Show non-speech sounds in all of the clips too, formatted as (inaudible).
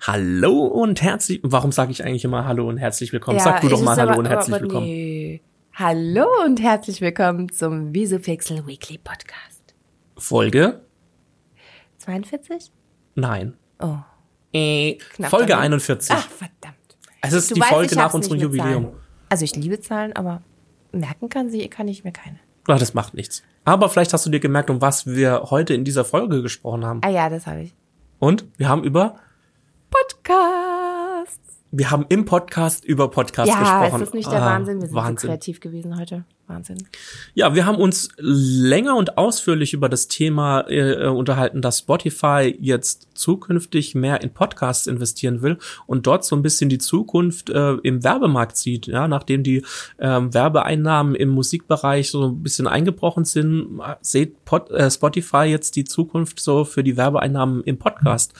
Hallo und herzlich. Warum sage ich eigentlich immer Hallo und herzlich willkommen? Sag du doch mal Hallo aber, und herzlich aber willkommen. Nee. Hallo und herzlich willkommen zum Visupixel Weekly Podcast. Folge? 42? Nein. Oh, Äh, Folge daneben. 41. Ach, verdammt. es ist Du die weißt, Folge nach unserem Jubiläum. Zahlen. Also ich liebe Zahlen, aber merken kann sie, kann ich mir keine. Ah, das macht nichts. Aber vielleicht hast du dir gemerkt, um was wir heute in dieser Folge gesprochen haben. Ah ja, das habe ich. Und wir haben über. Wir haben im Podcast über Podcasts Ja, gesprochen. ist das nicht der Ah, Wahnsinn? Wir sind so Wahnsinn. kreativ gewesen heute. Wahnsinn. Ja, wir haben uns länger und ausführlich über das Thema äh, unterhalten, dass Spotify jetzt zukünftig mehr in Podcasts investieren will und dort so ein bisschen die Zukunft äh, im Werbemarkt sieht. Ja, nachdem die ähm, Werbeeinnahmen im Musikbereich so ein bisschen eingebrochen sind, sieht Pod, äh, Spotify jetzt die Zukunft so für die Werbeeinnahmen im Podcast.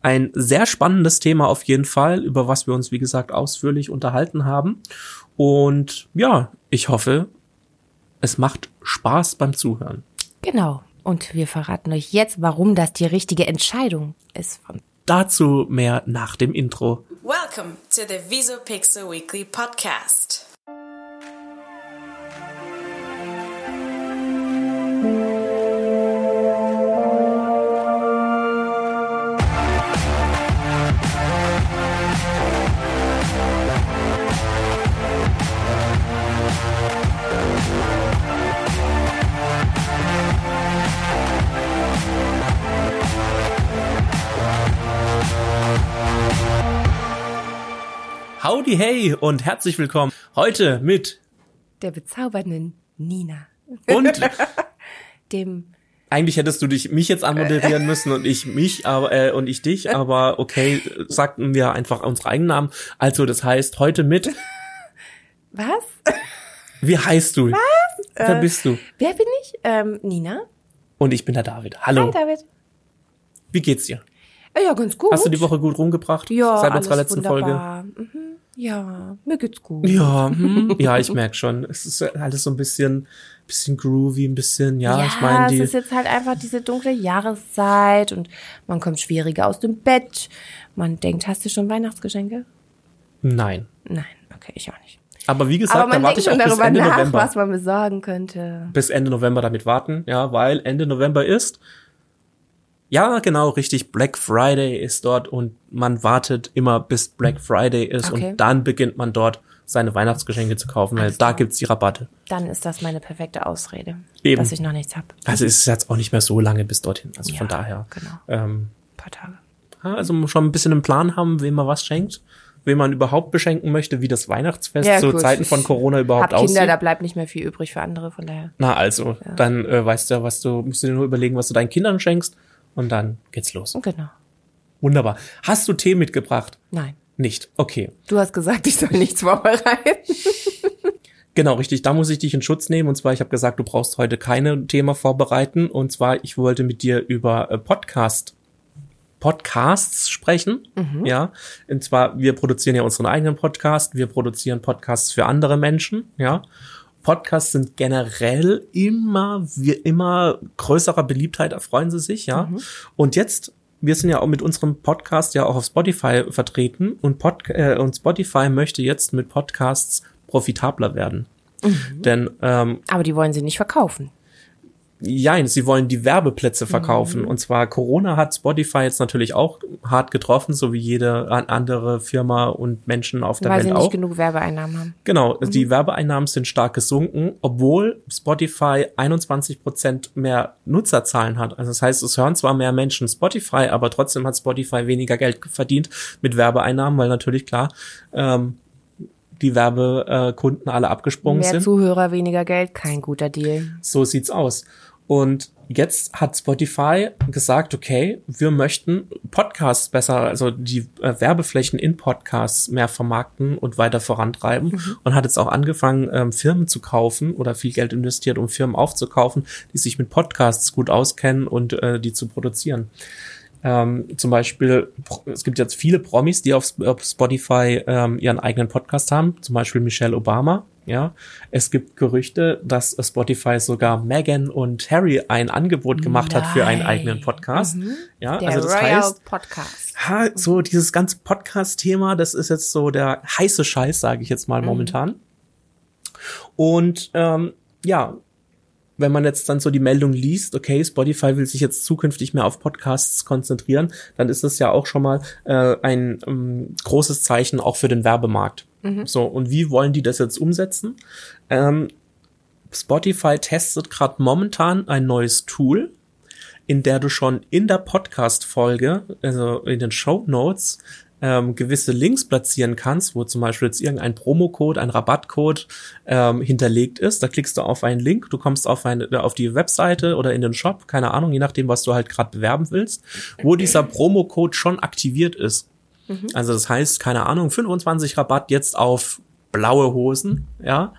Ein sehr spannendes Thema auf jeden Fall, über was wir uns wie gesagt ausführlich unterhalten haben. Und ja, ich hoffe, es macht Spaß beim Zuhören. Genau. Und wir verraten euch jetzt, warum das die richtige Entscheidung ist. Dazu mehr nach dem Intro. Welcome to the Visupixel Weekly Podcast. Howdy hey und herzlich willkommen heute mit der bezaubernden Nina. und (laughs) Dem eigentlich hättest du dich mich jetzt anmoderieren (laughs) müssen und ich mich aber äh, und ich dich, aber okay, sagten wir einfach unsere eigenen Namen. Also das heißt heute mit (laughs) Was? wie heißt du? Was? Wer Äh, bist du? Wer bin ich? Ähm, Nina. Und ich bin der David. Hallo. Hi, David. Wie geht's dir? Äh, Ja, ganz gut. Hast du die Woche gut rumgebracht? ja, Seit unserer letzten Folge? wunderbar. Mhm. Ja, mir geht's gut. Ja, hm, ja, ich merk schon. Es ist alles so ein bisschen, bisschen groovy, ein bisschen, ja, ich meine, es ist jetzt halt einfach diese dunkle Jahreszeit und man kommt schwieriger aus dem Bett. Man denkt, hast du schon Weihnachtsgeschenke? Nein. Nein, okay, ich auch nicht. Aber wie gesagt, Aber da man warte denkt ich auch schon bis darüber Ende nach, November. was man besorgen könnte. Bis Ende November damit warten, ja, weil Ende November ist. Ja, genau, richtig. Black Friday ist dort und man wartet immer bis Black Friday ist Okay. und dann beginnt man dort seine Weihnachtsgeschenke zu kaufen, weil Alles da gibt's die Rabatte. Dann ist das meine perfekte Ausrede, Eben. dass ich noch nichts hab. Also ist es jetzt auch nicht mehr so lange bis dorthin. Also Ja, von daher. genau. Ähm, Ein paar Tage. ja, also schon ein bisschen einen Plan haben, wem man was schenkt, wem man überhaupt beschenken möchte, wie das Weihnachtsfest Ja, zu gut. Zeiten von Corona überhaupt Hab Kinder, aussieht. da bleibt nicht mehr viel übrig für andere, von daher. Na also, dann äh, weißt du ja, was du, musst du dir nur überlegen, was du deinen Kindern schenkst und dann geht's los. Genau. Wunderbar. Hast du Tee mitgebracht? Nein. Nicht. Okay. Du hast gesagt, ich soll nichts vorbereiten. (laughs) Genau, richtig. Da muss ich dich in Schutz nehmen. Und zwar, ich habe gesagt, du brauchst heute keine Thema vorbereiten. Und zwar, ich wollte mit dir über äh, Podcast Podcasts sprechen. Ja. Und zwar, wir produzieren ja unseren eigenen Podcast. Wir produzieren Podcasts für andere Menschen. Ja. Podcasts sind generell immer, wir immer größerer Beliebtheit erfreuen sie sich, ja. Und jetzt, wir sind ja auch mit unserem Podcast ja auch auf Spotify vertreten und, Pod, äh, und Spotify möchte jetzt mit Podcasts profitabler werden. Denn ähm, Aber die wollen sie nicht verkaufen. Ja, sie wollen die Werbeplätze verkaufen. Und zwar Corona hat Spotify jetzt natürlich auch hart getroffen, so wie jede an- andere Firma und Menschen auf der weil sie Welt nicht auch. genug Werbeeinnahmen haben. Genau, die Werbeeinnahmen sind stark gesunken, obwohl Spotify 21 Prozent mehr Nutzerzahlen hat. Also das heißt, es hören zwar mehr Menschen Spotify, aber trotzdem hat Spotify weniger Geld verdient mit Werbeeinnahmen, weil natürlich klar ähm, die Werbekunden alle abgesprungen Mehr sind. Zuhörer, weniger Geld, kein guter Deal. So sieht's aus. Und jetzt hat Spotify gesagt, okay, wir möchten Podcasts besser, also die äh, Werbeflächen in Podcasts mehr vermarkten und weiter vorantreiben und hat jetzt auch angefangen, ähm, Firmen zu kaufen oder viel Geld investiert, um Firmen aufzukaufen, die sich mit Podcasts gut auskennen und äh, die zu produzieren. Ähm, zum Beispiel, es gibt jetzt viele Promis, die auf, auf Spotify ähm, ihren eigenen Podcast haben, zum Beispiel Michelle Obama. Ja, es gibt Gerüchte, dass Spotify sogar Meghan und Harry ein Angebot gemacht hat für einen Nein. eigenen Podcast. Ja, Der also das Royal heißt, Podcast. ha, so dieses ganze Podcast-Thema, das ist jetzt so der heiße Scheiß, sage ich jetzt mal momentan. Und ähm, ja, wenn man jetzt dann so die Meldung liest, okay, Spotify will sich jetzt zukünftig mehr auf Podcasts konzentrieren, dann ist das ja auch schon mal äh, ein ähm, großes Zeichen auch für den Werbemarkt. So, und wie wollen die das jetzt umsetzen? Ähm, Spotify testet gerade momentan ein neues Tool, in der du schon in der Podcast-Folge, also in den Show Notes, ähm, gewisse Links platzieren kannst, wo zum Beispiel jetzt irgendein Promocode, ein Rabattcode ähm, hinterlegt ist. Da klickst du auf einen Link, du kommst auf eine, auf die Webseite oder in den Shop, keine Ahnung, je nachdem, was du halt gerade bewerben willst, wo dieser Promocode schon aktiviert ist. Also das heißt, keine Ahnung, 25 Rabatt jetzt auf blaue Hosen, ja.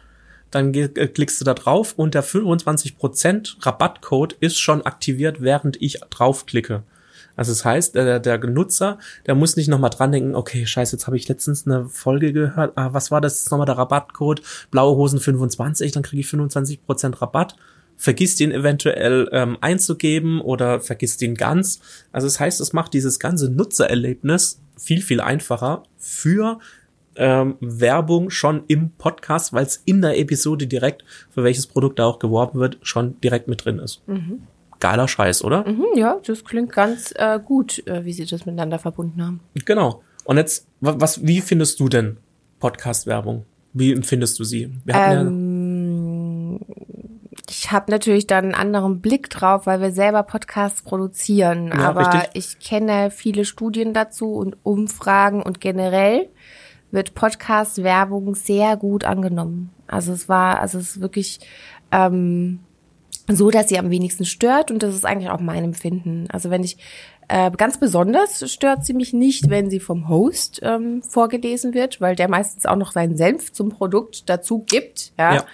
Dann äh, klickst du da drauf und der 25% Rabattcode ist schon aktiviert, während ich draufklicke. Also das heißt, der, der Nutzer, der muss nicht nochmal dran denken, okay, scheiße, jetzt habe ich letztens eine Folge gehört, ah, was war das nochmal der Rabattcode? Blaue Hosen 25, dann kriege ich 25% Rabatt. Vergiss den eventuell ähm, einzugeben oder vergiss den ganz. Also das heißt, es macht dieses ganze Nutzererlebnis viel, viel einfacher für ähm, Werbung schon im Podcast, weil es in der Episode direkt, für welches Produkt da auch geworben wird, schon direkt mit drin ist. Geiler Scheiß, oder? Hm, ja, das klingt ganz äh, gut, äh, wie sie das miteinander verbunden haben. Genau. Und jetzt, wa- was, wie findest du denn Podcast-Werbung? Wie empfindest du sie? Ähm, ich habe natürlich dann einen anderen Blick drauf, weil wir selber Podcasts produzieren. Ja, aber richtig. ich kenne viele Studien dazu und Umfragen und generell wird Podcast-Werbung sehr gut angenommen. Also es war, also es ist wirklich ähm, so, dass sie am wenigsten stört und das ist eigentlich auch mein Empfinden. Also wenn ich äh, ganz besonders stört sie mich nicht, wenn sie vom Host ähm, vorgelesen wird, weil der meistens auch noch seinen Senf zum Produkt dazu gibt. Ja. Ja.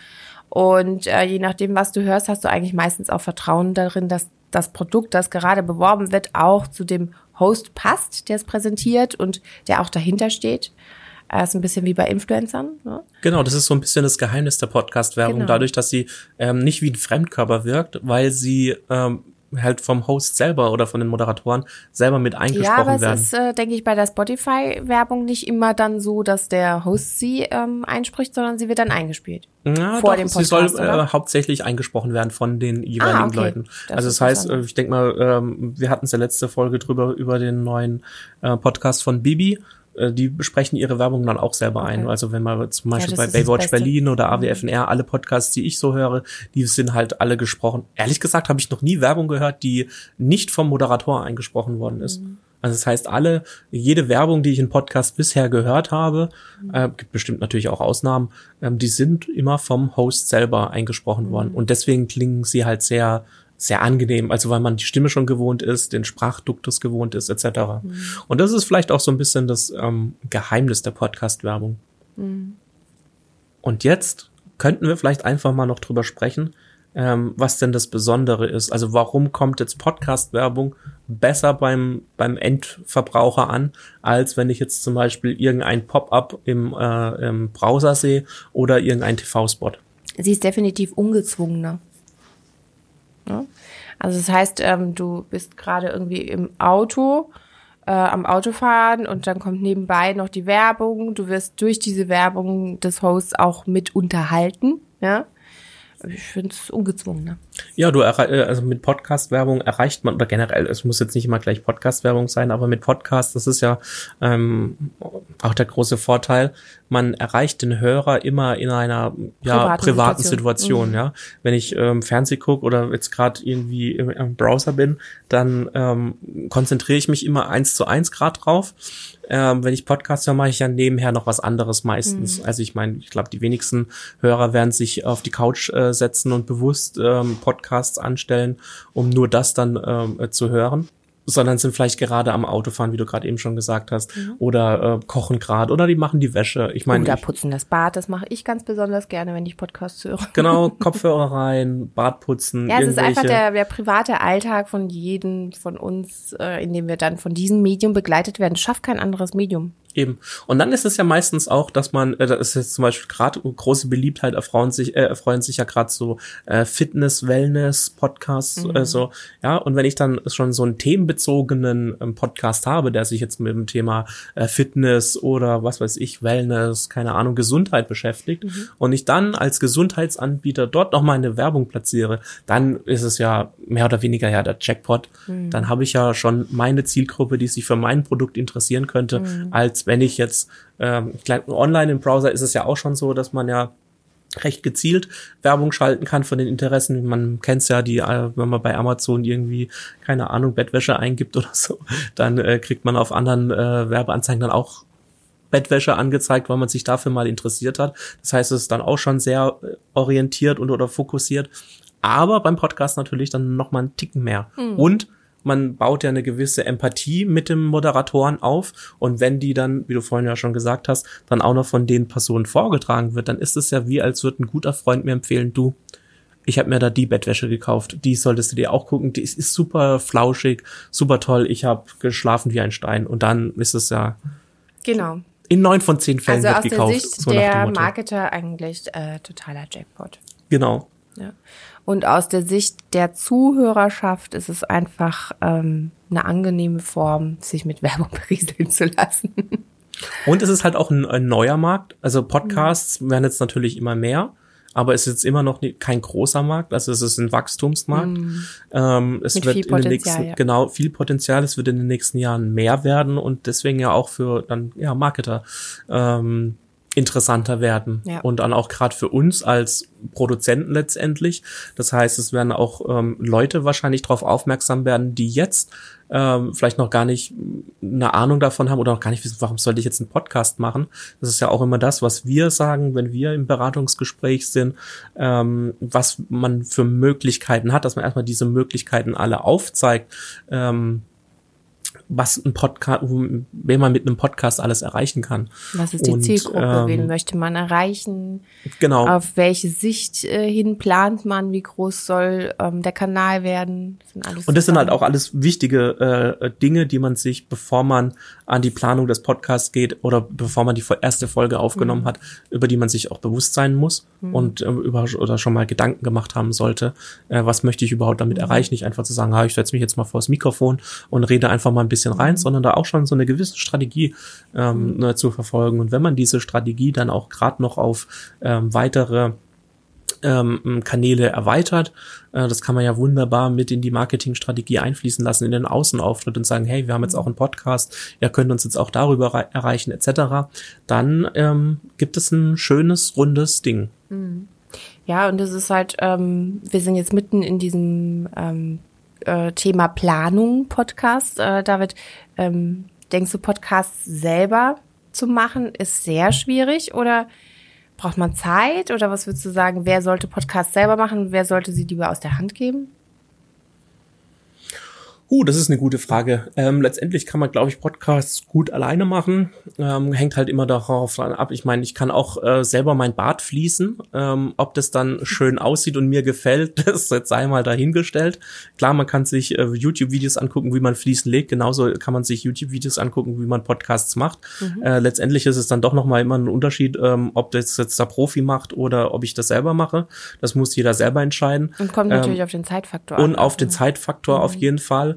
Und äh, je nachdem, was du hörst, hast du eigentlich meistens auch Vertrauen darin, dass das Produkt, das gerade beworben wird, auch zu dem Host passt, der es präsentiert und der auch dahinter steht. Äh, ist ein bisschen wie bei Influencern. Ne? Genau, das ist so ein bisschen das Geheimnis der Podcast-Werbung, Genau. dadurch, dass sie ähm, nicht wie ein Fremdkörper wirkt, weil sie ähm, halt vom Host selber oder von den Moderatoren selber mit Ja, eingesprochen aber es werden. ist, äh, denke ich, bei der Spotify-Werbung nicht immer dann so, dass der Host sie ähm, einspricht, sondern sie wird dann eingespielt. Ja, vor doch, dem sie soll Podcast, oder? äh, hauptsächlich eingesprochen werden von den jeweiligen Ah, okay. Leuten. Das also das heißt, äh, ich denke mal, ähm, wir hatten es ja letzte Folge drüber über den neuen äh, Podcast von Bibi. Äh, Die besprechen ihre Werbung dann auch selber ein. Okay. Also wenn man zum Beispiel das bei Baywatch. Mhm. Berlin oder AWFNR, alle Podcasts, die ich so höre, die sind halt alle gesprochen. Ehrlich gesagt habe ich noch nie Werbung gehört, die nicht vom Moderator eingesprochen worden ist. Mhm. Also das heißt, alle, jede Werbung, die ich in Podcast bisher gehört habe, äh, gibt bestimmt natürlich auch Ausnahmen, ähm, die sind immer vom Host selber eingesprochen worden. Und deswegen klingen sie halt sehr, sehr angenehm. Also weil man die Stimme schon gewohnt ist, den Sprachduktus gewohnt ist, etc. Und das ist vielleicht auch so ein bisschen das ähm, Geheimnis der Podcast-Werbung. Und jetzt könnten wir vielleicht einfach mal noch drüber sprechen, ähm, was denn das Besondere ist. Also warum kommt jetzt Podcast-Werbung besser beim, beim Endverbraucher an, als wenn ich jetzt zum Beispiel irgendein Pop-up im, äh, im Browser sehe oder irgendein TV-Spot. Sie ist definitiv ungezwungener. Ja? Also das heißt, ähm, du bist gerade irgendwie im Auto, äh, am Autofahren und dann kommt nebenbei noch die Werbung. Du wirst durch diese Werbung des Hosts auch mit unterhalten. Ja? Ich finde es ungezwungener. Ja, du äh, also mit Podcast-Werbung erreicht man, oder generell, es muss jetzt nicht immer gleich Podcast-Werbung sein, aber mit Podcast, das ist ja ähm, auch der große Vorteil, man erreicht den Hörer immer in einer ja, Privaten privaten, Situation. Situation. ja. Wenn ich ähm, Fernseh gucke oder jetzt gerade irgendwie im, im Browser bin, dann ähm, konzentriere ich mich immer eins zu eins grad drauf. Ähm, wenn ich Podcast höre, mache ich ja nebenher noch was anderes meistens. Also ich meine, ich glaube, die wenigsten Hörer werden sich auf die Couch äh, setzen und bewusst ähm, Podcasts anstellen, um nur das dann ähm, äh, zu hören sondern sind vielleicht gerade am Autofahren, wie du gerade eben schon gesagt hast, oder äh, kochen gerade oder die machen die Wäsche. Ich meine, Oder putzen das Bad, das mache ich ganz besonders gerne, wenn ich Podcasts höre. genau, (laughs) Kopfhörer rein, Bart putzen, Ja, es ist einfach der, der private Alltag von jedem von uns, äh, in dem wir dann von diesem Medium begleitet werden. Schafft kein anderes Medium. Eben. Und dann ist es ja meistens auch, dass man, äh, das ist jetzt zum Beispiel gerade große Beliebtheit erfreuen sich, äh, erfreuen sich ja gerade so äh, Fitness, Wellness, Podcasts, mhm. äh, so, ja. Und wenn ich dann schon so einen themenbezogenen ähm, Podcast habe, der sich jetzt mit dem Thema äh, Fitness oder was weiß ich, Wellness, keine Ahnung, Gesundheit beschäftigt mhm. und ich dann als Gesundheitsanbieter dort noch mal eine Werbung platziere, dann ist es ja mehr oder weniger ja der Jackpot. Mhm. Dann habe ich ja schon meine Zielgruppe, die sich für mein Produkt interessieren könnte, mhm. als wenn ich jetzt, ähm, online im Browser ist es ja auch schon so, dass man ja recht gezielt Werbung schalten kann von den Interessen. Man kennt's ja, die, äh, wenn man bei Amazon irgendwie, keine Ahnung, Bettwäsche eingibt oder so, dann äh, kriegt man auf anderen äh, Werbeanzeigen dann auch Bettwäsche angezeigt, weil man sich dafür mal interessiert hat. Das heißt, es ist dann auch schon sehr äh, orientiert und oder fokussiert. Aber beim Podcast natürlich dann noch mal einen Ticken mehr. Mhm. Und man baut ja eine gewisse Empathie mit dem Moderatoren auf und wenn die dann, wie du vorhin ja schon gesagt hast, dann auch noch von den Personen vorgetragen wird, dann ist es ja wie, als würde ein guter Freund mir empfehlen, du, ich habe mir da die Bettwäsche gekauft, die solltest du dir auch gucken, die ist, ist super flauschig, super toll, ich habe geschlafen wie ein Stein und dann ist es ja genau in neun von zehn Fällen also wird gekauft. Also aus der Sicht so der Marketer eigentlich äh, totaler Jackpot. Genau. Ja. Und aus der Sicht der Zuhörerschaft ist es einfach ähm, eine angenehme Form, sich mit Werbung (laughs) berieseln zu lassen. Und es ist halt auch ein, ein neuer Markt. Also Podcasts mhm. werden jetzt natürlich immer mehr, aber es ist jetzt immer noch kein großer Markt. Also es ist ein Wachstumsmarkt. Mhm. Ähm, es mit wird in den nächsten, ja. genau, viel Potenzial. Es wird in den nächsten Jahren mehr werden und deswegen ja auch für dann ja Marketer. Ähm, interessanter werden. Ja. Und dann auch gerade für uns als Produzenten letztendlich. Das heißt, es werden auch ähm, Leute wahrscheinlich darauf aufmerksam werden, die jetzt ähm, vielleicht noch gar nicht eine Ahnung davon haben oder noch gar nicht wissen, warum sollte ich jetzt einen Podcast machen. Das ist ja auch immer das, was wir sagen, wenn wir im Beratungsgespräch sind, ähm, was man für Möglichkeiten hat, dass man erstmal diese Möglichkeiten alle aufzeigt. Ähm, was ein Podcast, wen man mit einem Podcast alles erreichen kann. Was ist die und, Zielgruppe? Ähm, wen möchte man erreichen? Genau. Auf welche Sicht äh, hin plant man? Wie groß soll ähm, der Kanal werden? Das und das sind halt auch alles wichtige äh, Dinge, die man sich, bevor man an die Planung des Podcasts geht oder bevor man die erste Folge aufgenommen mhm. hat, über die man sich auch bewusst sein muss mhm. und äh, über oder schon mal Gedanken gemacht haben sollte, äh, was möchte ich überhaupt damit mhm. erreichen? Nicht einfach zu sagen, ha, ich setze mich jetzt mal vor das Mikrofon und rede einfach mal ein bisschen rein, mhm. sondern da auch schon so eine gewisse Strategie ähm, mhm. ne, zu verfolgen. Und wenn man diese Strategie dann auch gerade noch auf ähm, weitere ähm, Kanäle erweitert. Äh, das kann man ja wunderbar mit in die Marketingstrategie einfließen lassen, in den Außenauftritt und sagen, hey, wir haben jetzt auch einen Podcast, ihr könnt uns jetzt auch darüber erreichen, etc. Dann ähm, gibt es ein schönes, rundes Ding. Mhm. Ja, und es ist halt, ähm, wir sind jetzt mitten in diesem ähm, äh, Thema Planung Podcast. Äh, David, ähm, denkst du, Podcasts selber zu machen ist sehr schwierig oder braucht man Zeit oder was würdest du sagen, wer sollte Podcasts selber machen, wer sollte sie lieber aus der Hand geben? Uh, das ist eine gute Frage. Ähm, letztendlich kann man, glaube ich, Podcasts gut alleine machen. Ähm, hängt halt immer darauf ab. Ich meine, ich kann auch äh, selber mein Bad fließen. Ähm, ob das dann schön aussieht und mir gefällt, (laughs) das jetzt sei mal dahingestellt. Klar, man kann sich äh, YouTube-Videos angucken, wie man Fließen legt. Genauso kann man sich YouTube-Videos angucken, wie man Podcasts macht. Mhm. Äh, letztendlich ist es dann doch nochmal immer ein Unterschied, ähm, ob das jetzt der Profi macht oder ob ich das selber mache. Das muss jeder selber entscheiden. Und kommt natürlich ähm, auf den Zeitfaktor an. Und auf den Zeitfaktor mhm. auf jeden Fall.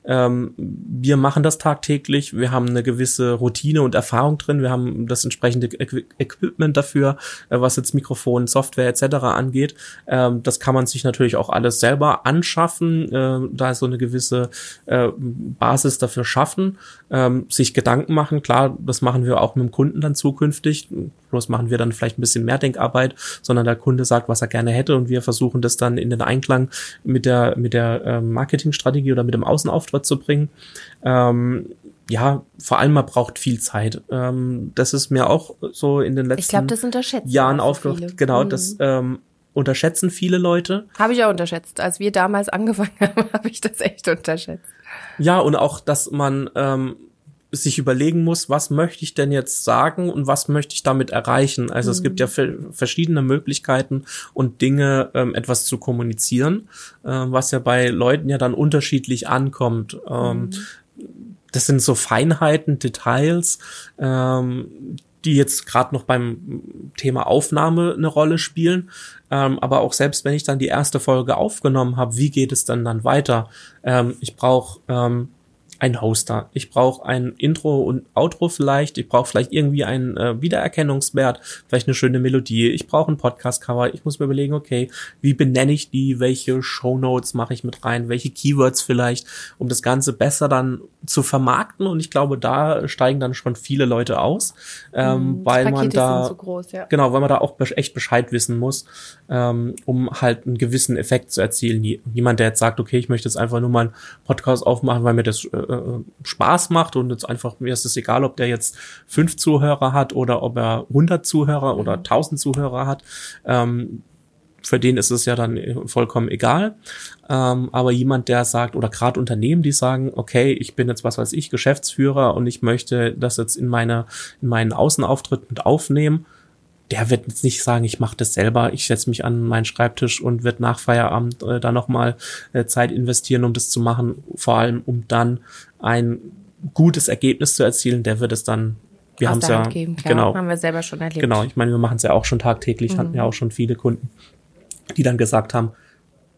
Ähm, wir machen das tagtäglich. Wir haben eine gewisse Routine und Erfahrung drin. Wir haben das entsprechende Equ Equipment dafür, äh, was jetzt Mikrofon, Software etc. angeht. Ähm, das kann man sich natürlich auch alles selber anschaffen, äh, da so eine gewisse äh, Basis dafür schaffen, ähm, sich Gedanken machen. Klar, das machen wir auch mit dem Kunden dann zukünftig. Bloß machen wir dann vielleicht ein bisschen mehr Denkarbeit, sondern der Kunde sagt, was er gerne hätte und wir versuchen das dann in den Einklang mit der mit der äh, Marketingstrategie oder mit dem Außenauftritt Auftritt zu bringen. Ähm, ja, vor allem man braucht viel Zeit. Ähm, das ist mir auch so in den letzten ich glaub, Jahren aufgehört. Genau, mhm. das ähm, unterschätzen viele Leute. Habe ich auch unterschätzt. Als wir damals (laughs) angefangen haben, habe ich das echt unterschätzt. Ja, und auch, dass man ähm, sich überlegen muss, was möchte ich denn jetzt sagen und was möchte ich damit erreichen. Also mhm. es gibt ja mhm. verschiedene Möglichkeiten und Dinge, ähm, etwas zu kommunizieren, äh, was ja bei Leuten ja dann unterschiedlich ankommt. Ähm, mhm das sind so Feinheiten, Details, ähm, die jetzt gerade noch beim Thema Aufnahme eine Rolle spielen. Ähm, aber auch selbst wenn ich dann die erste Folge aufgenommen habe, wie geht es dann dann weiter? Ähm, ich brauche ähm, ein Hoster. Ich brauche ein Intro und Outro vielleicht. Ich brauche vielleicht irgendwie einen äh, Wiedererkennungswert, vielleicht eine schöne Melodie. Ich brauche ein Podcast-Cover. Ich muss mir überlegen, okay, wie benenne ich die? Welche Shownotes mache ich mit rein? Welche Keywords vielleicht, um das Ganze besser dann zu vermarkten? Und ich glaube, da steigen dann schon viele Leute aus, ähm, mhm, weil man da groß, ja. genau, weil man da auch echt Bescheid wissen muss, ähm, um halt einen gewissen Effekt zu erzielen. Niemand, der jetzt sagt, okay, ich möchte jetzt einfach nur mal einen Podcast aufmachen, weil mir das äh, äh, Spaß macht und jetzt einfach, mir ist es egal, ob der jetzt fünf Zuhörer hat oder ob er 100 Zuhörer oder 1000 mhm. Zuhörer hat. Ähm, für den ist es ja dann vollkommen egal. Ähm, aber jemand, der sagt, oder gerade Unternehmen, die sagen, okay, ich bin jetzt, was weiß ich, Geschäftsführer und ich möchte das jetzt in meine, in meinen Außenauftritt mit aufnehmen, der wird jetzt nicht sagen, ich mache das selber, ich setze mich an meinen Schreibtisch und wird nach Feierabend äh, da nochmal äh, Zeit investieren, um das zu machen, vor allem um dann ein gutes Ergebnis zu erzielen, der wird es dann wir haben es ja geben, klar, genau haben wir selber schon erlebt. Genau, ich meine, wir machen es ja auch schon tagtäglich, mhm. hatten ja auch schon viele Kunden, die dann gesagt haben,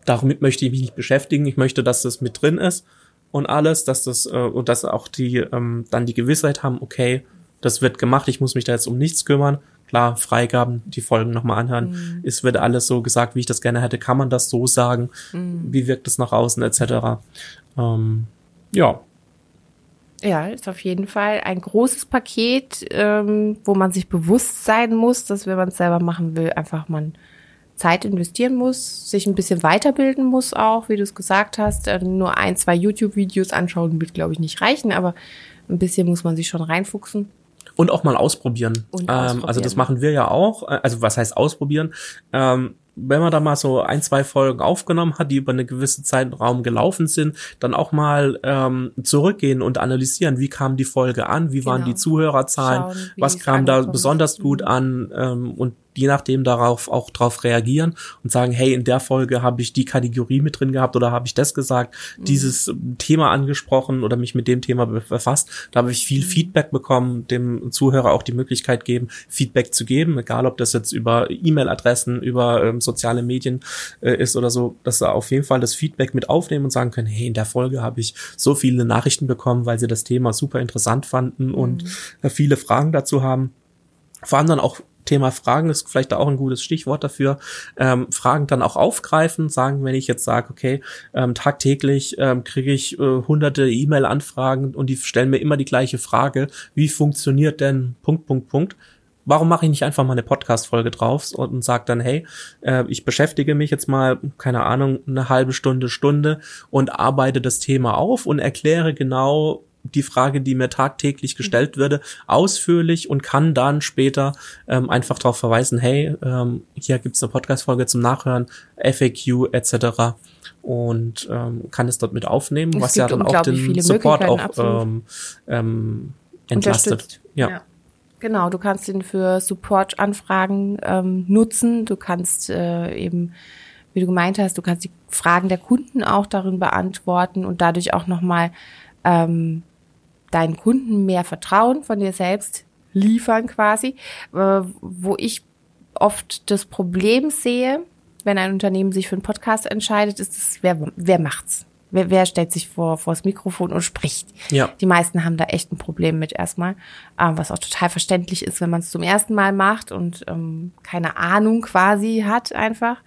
damit möchte ich mich nicht beschäftigen, ich möchte, dass das mit drin ist und alles, dass das äh, und dass auch die ähm, dann die Gewissheit haben, okay, das wird gemacht, ich muss mich da jetzt um nichts kümmern, klar, Freigaben, die Folgen nochmal anhören. Mhm. Es wird alles so gesagt, wie ich das gerne hätte. Kann man das so sagen? Mhm. Wie wirkt es nach außen, etc. Ähm, ja. Ja, ist auf jeden Fall ein großes Paket, ähm, wo man sich bewusst sein muss, dass wenn man es selber machen will, einfach man Zeit investieren muss, sich ein bisschen weiterbilden muss auch, wie du es gesagt hast. Äh, nur ein, zwei YouTube-Videos anschauen wird, glaube ich, nicht reichen, aber ein bisschen muss man sich schon reinfuchsen. Und auch mal ausprobieren. Und ausprobieren. Ähm, also das machen wir ja auch. Äh, also was heißt ausprobieren? Ähm, wenn man da mal so ein, zwei Folgen aufgenommen hat, die über eine gewisse Zeitraum gelaufen sind, dann auch mal ähm, zurückgehen und analysieren, wie kam die Folge an, wie genau. waren die Zuhörerzahlen, Schauen, was kam da besonders gut an ähm, und je nachdem darauf auch darauf reagieren und sagen, hey, in der Folge habe ich die Kategorie mit drin gehabt oder habe ich das gesagt, mhm. dieses Thema angesprochen oder mich mit dem Thema befasst. Da habe ich viel mhm. Feedback bekommen, dem Zuhörer auch die Möglichkeit geben, Feedback zu geben, egal ob das jetzt über E-Mail-Adressen, über ähm, soziale Medien äh, ist oder so, dass sie auf jeden Fall das Feedback mit aufnehmen und sagen können, hey, in der Folge habe ich so viele Nachrichten bekommen, weil sie das Thema super interessant fanden mhm. und äh, viele Fragen dazu haben. Vor allem dann auch Thema Fragen ist vielleicht auch ein gutes Stichwort dafür. Ähm, Fragen dann auch aufgreifen, sagen, wenn ich jetzt sage, okay, ähm, tagtäglich ähm, kriege ich äh, hunderte E-Mail-Anfragen und die stellen mir immer die gleiche Frage, wie funktioniert denn Punkt, Punkt, Punkt. Warum mache ich nicht einfach mal eine Podcast-Folge drauf und, und sage dann, hey, äh, ich beschäftige mich jetzt mal, keine Ahnung, eine halbe Stunde, Stunde und arbeite das Thema auf und erkläre genau, die Frage, die mir tagtäglich gestellt würde, ausführlich und kann dann später ähm, einfach darauf verweisen, hey, ähm, hier gibt's eine Podcast-Folge zum Nachhören, FAQ etc. Und ähm, kann es dort mit aufnehmen, es was ja dann auch den Support auch ähm, ähm, entlastet. Ja. ja. Genau, du kannst ihn für Support-Anfragen ähm, nutzen. Du kannst äh, eben, wie du gemeint hast, du kannst die Fragen der Kunden auch darin beantworten und dadurch auch nochmal ähm, deinen Kunden mehr Vertrauen von dir selbst liefern quasi, äh, wo ich oft das Problem sehe, wenn ein Unternehmen sich für einen Podcast entscheidet, ist es, wer, wer macht's? Wer, wer stellt sich vor, vor das Mikrofon und spricht? Ja. Die meisten haben da echt ein Problem mit erstmal, ähm, was auch total verständlich ist, wenn man es zum ersten Mal macht und ähm, keine Ahnung quasi hat einfach.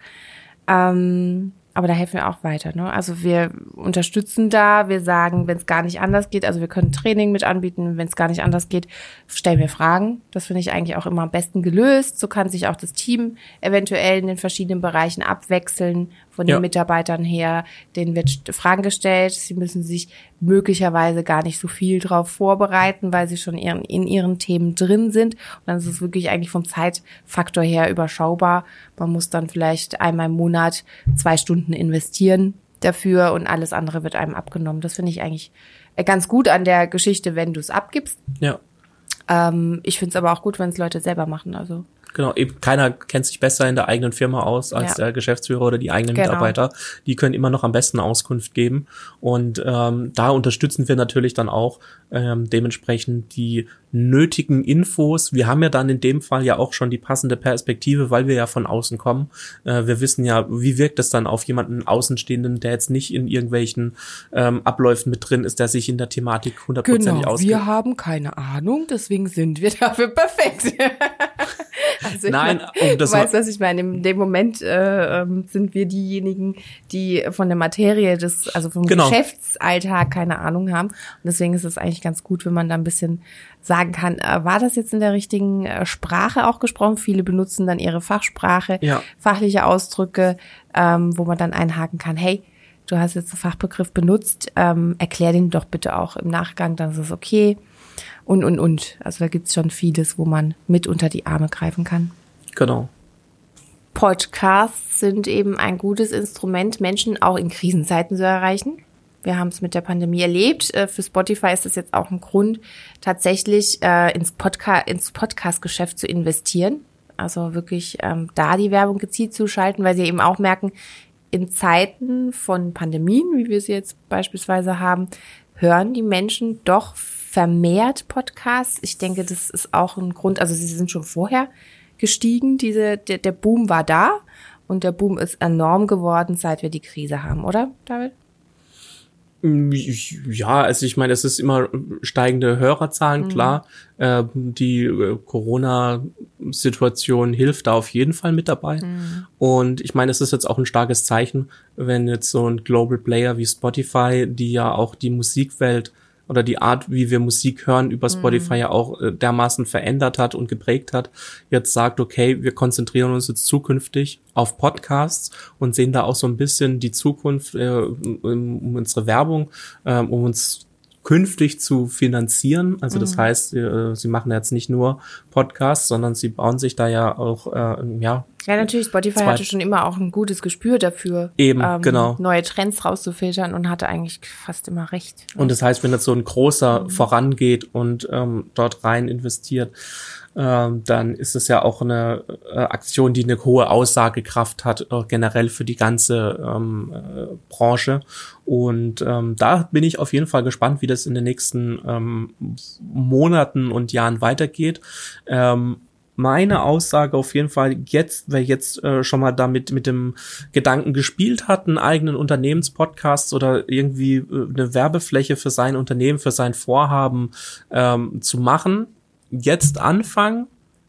Ähm, aber da helfen wir auch weiter. Ne? Also wir unterstützen da, wir sagen, wenn es gar nicht anders geht, also wir können Training mit anbieten, wenn es gar nicht anders geht, stellen wir Fragen. Das finde ich eigentlich auch immer am besten gelöst. So kann sich auch das Team eventuell in den verschiedenen Bereichen abwechseln, von ja. den Mitarbeitern her. Denen wird Fragen gestellt. Sie müssen sich möglicherweise gar nicht so viel drauf vorbereiten, weil sie schon ihren, in ihren Themen drin sind. Und dann ist es wirklich eigentlich vom Zeitfaktor her überschaubar. Man muss dann vielleicht einmal im Monat zwei Stunden investieren dafür und alles andere wird einem abgenommen. Das finde ich eigentlich äh, ganz gut an der Geschichte, wenn du es abgibst. Ja. Ähm, ich finde es aber auch gut, wenn es Leute selber machen. Also Genau, eben keiner kennt sich besser in der eigenen Firma aus als Ja. der Geschäftsführer oder die eigenen Genau. Mitarbeiter. Die können immer noch am besten Auskunft geben. Und ähm, da unterstützen wir natürlich dann auch ähm, dementsprechend die nötigen Infos. Wir haben ja dann in dem Fall ja auch schon die passende Perspektive, weil wir ja von außen kommen. Äh, wir wissen ja, wie wirkt es dann auf jemanden Außenstehenden, der jetzt nicht in irgendwelchen ähm, Abläufen mit drin ist, der sich in der Thematik hundertprozentig Genau, auskennt. wir haben keine Ahnung, deswegen sind wir dafür perfekt. (laughs) also Nein, um das du weißt, was ich meine. In dem Moment äh, ähm, sind wir diejenigen, die von der Materie des, also vom Genau. Geschäftsalltag keine Ahnung haben. Und deswegen ist es eigentlich ganz gut, wenn man da ein bisschen sagen kann, äh, war das jetzt in der richtigen äh, Sprache auch gesprochen? Viele benutzen dann ihre Fachsprache, Ja. fachliche Ausdrücke, ähm, wo man dann einhaken kann, hey, du hast jetzt einen Fachbegriff benutzt, ähm, erklär den doch bitte auch im Nachgang, dann ist es okay. Und, und, und. Also da gibt's schon vieles, wo man mit unter die Arme greifen kann. Genau. Podcasts sind eben ein gutes Instrument, Menschen auch in Krisenzeiten zu erreichen. Wir haben es mit der Pandemie erlebt. Äh, Für Spotify ist das jetzt auch ein Grund, tatsächlich äh, ins, Podca ins Podcast-Geschäft zu investieren. Also wirklich ähm, da die Werbung gezielt zu schalten, weil sie eben auch merken, in Zeiten von Pandemien, wie wir sie jetzt beispielsweise haben, hören die Menschen doch vermehrt Podcasts. Ich denke, das ist auch ein Grund, also sie sind schon vorher gestiegen, diese, der, der Boom war da und der Boom ist enorm geworden, seit wir die Krise haben, oder, David? Ja, also ich meine, es ist immer steigende Hörerzahlen, Mhm. klar. Äh, die äh, Corona-Situation hilft da auf jeden Fall mit dabei. Mhm. Und ich meine, es ist jetzt auch ein starkes Zeichen, wenn jetzt so ein Global Player wie Spotify, die ja auch die Musikwelt oder die Art, wie wir Musik hören, über Spotify ja auch äh, dermaßen verändert hat und geprägt hat, jetzt sagt, okay, wir konzentrieren uns jetzt zukünftig auf Podcasts und sehen da auch so ein bisschen die Zukunft äh, um, um unsere Werbung, äh, um uns künftig zu finanzieren. Also das heißt, äh, sie machen jetzt nicht nur Podcasts, sondern sie bauen sich da ja auch, äh, ja, Ja, natürlich, Spotify hatte schon immer auch ein gutes Gespür dafür, Eben, genau. neue Trends rauszufiltern und hatte eigentlich fast immer recht. Und das heißt, wenn jetzt so ein großer vorangeht und ähm, dort rein investiert, ähm, dann ist es ja auch eine äh, Aktion, die eine hohe Aussagekraft hat, äh, generell für die ganze ähm, äh, Branche. Und ähm, da bin ich auf jeden Fall gespannt, wie das in den nächsten ähm, Monaten und Jahren weitergeht. Ähm, meine Aussage auf jeden Fall jetzt, wer jetzt äh, schon mal damit mit dem Gedanken gespielt hat, einen eigenen Unternehmenspodcast oder irgendwie äh, eine Werbefläche für sein Unternehmen, für sein Vorhaben ähm, zu machen, jetzt anfangen,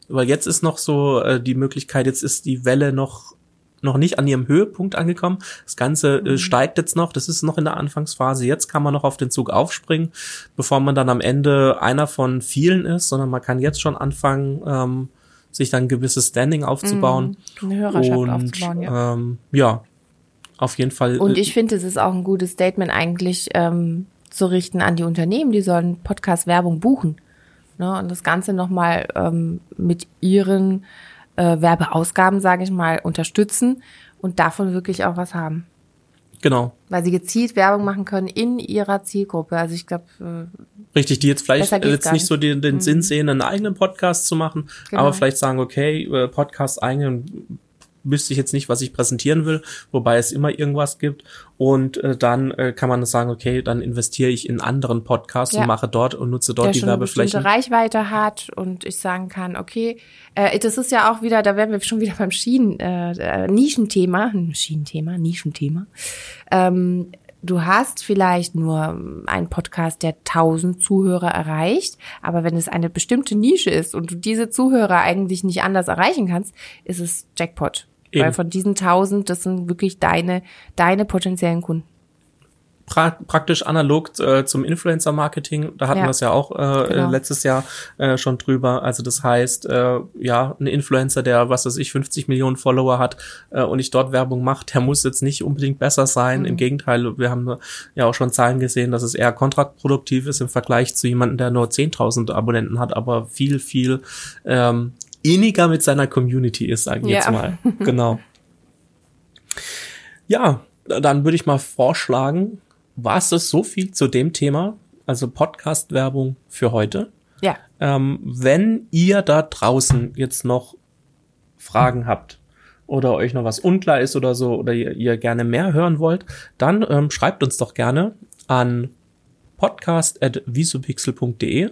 weil jetzt ist noch so äh, die Möglichkeit, jetzt ist die Welle noch noch nicht an ihrem Höhepunkt angekommen. Das Ganze äh, steigt jetzt noch. Das ist noch in der Anfangsphase. Jetzt kann man noch auf den Zug aufspringen, bevor man dann am Ende einer von vielen ist, sondern man kann jetzt schon anfangen, ähm, sich dann ein gewisses Standing aufzubauen. Eine Hörerschaft und, aufzubauen, ja. Ähm, ja, auf jeden Fall. Und äh, ich finde, es ist auch ein gutes Statement eigentlich ähm, zu richten an die Unternehmen, die sollen Podcast-Werbung buchen. Ne? Und das Ganze nochmal ähm, mit ihren äh, Werbeausgaben, sage ich mal, unterstützen und davon wirklich auch was haben. genau. Weil sie gezielt Werbung machen können in ihrer Zielgruppe. Also ich glaube, äh, Richtig, die jetzt vielleicht jetzt nicht so den, den Sinn sehen, einen eigenen Podcast zu machen, Genau. aber vielleicht sagen, okay, äh, Podcast eigenen wüsste ich jetzt nicht, was ich präsentieren will, wobei es immer irgendwas gibt. Und äh, dann äh, kann man sagen, okay, dann investiere ich in anderen Podcasts Ja. und mache dort und nutze dort der die schon eine Werbeflächen. Reichweite hat und ich sagen kann, okay, äh, das ist ja auch wieder, da wären wir schon wieder beim Schienen, äh, äh, Nischenthema, hm, Schienenthema, Nischenthema. Ähm, du hast vielleicht nur einen Podcast, der 1000 Zuhörer erreicht, aber wenn es eine bestimmte Nische ist und du diese Zuhörer eigentlich nicht anders erreichen kannst, ist es Jackpot. Eben. Weil von diesen 1000, das sind wirklich deine, deine potenziellen Kunden. pra praktisch analog äh, zum Influencer-Marketing. Da hatten Ja. wir es ja auch äh, Genau. äh, letztes Jahr äh, schon drüber. Also das heißt, äh, ja, ein Influencer, der, was weiß ich, 50 Millionen Follower hat äh, und ich dort Werbung macht, der muss jetzt nicht unbedingt besser sein. Mhm. Im Gegenteil, wir haben ja auch schon Zahlen gesehen, dass es eher kontraproduktiv ist im Vergleich zu jemandem, der nur 10.000 Abonnenten hat, aber viel, viel ähm, inniger mit seiner Community ist, sage ich Ja. jetzt mal. (laughs) Genau. Ja, dann würde ich mal vorschlagen, war es das so viel zu dem Thema, also Podcast-Werbung für heute. Ja. Ähm, wenn ihr da draußen jetzt noch Fragen habt oder euch noch was unklar ist oder so oder ihr, ihr gerne mehr hören wollt, dann ähm, schreibt uns doch gerne an podcast.visupixel.de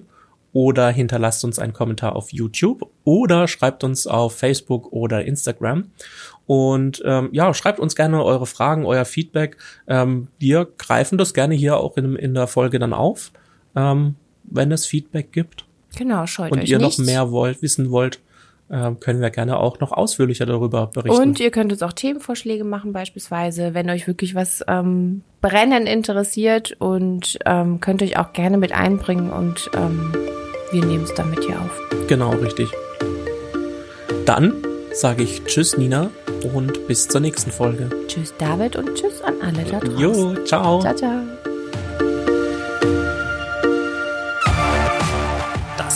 oder hinterlasst uns einen Kommentar auf YouTube oder schreibt uns auf Facebook oder Instagram. Und ähm, ja, schreibt uns gerne eure Fragen, euer Feedback. Ähm, wir greifen das gerne hier auch in, in der Folge dann auf, ähm, wenn es Feedback gibt. Genau, scheut Und euch ihr nicht. noch mehr wollt, wissen wollt, können wir gerne auch noch ausführlicher darüber berichten. Und ihr könnt uns auch Themenvorschläge machen, beispielsweise, wenn euch wirklich was ähm, brennend interessiert und ähm, könnt euch auch gerne mit einbringen und ähm, wir nehmen es dann mit hier auf. Genau, richtig. Dann sage ich Tschüss, Nina, und bis zur nächsten Folge. Tschüss, David, und tschüss an alle da draußen. Jo, ciao. Ciao, ciao.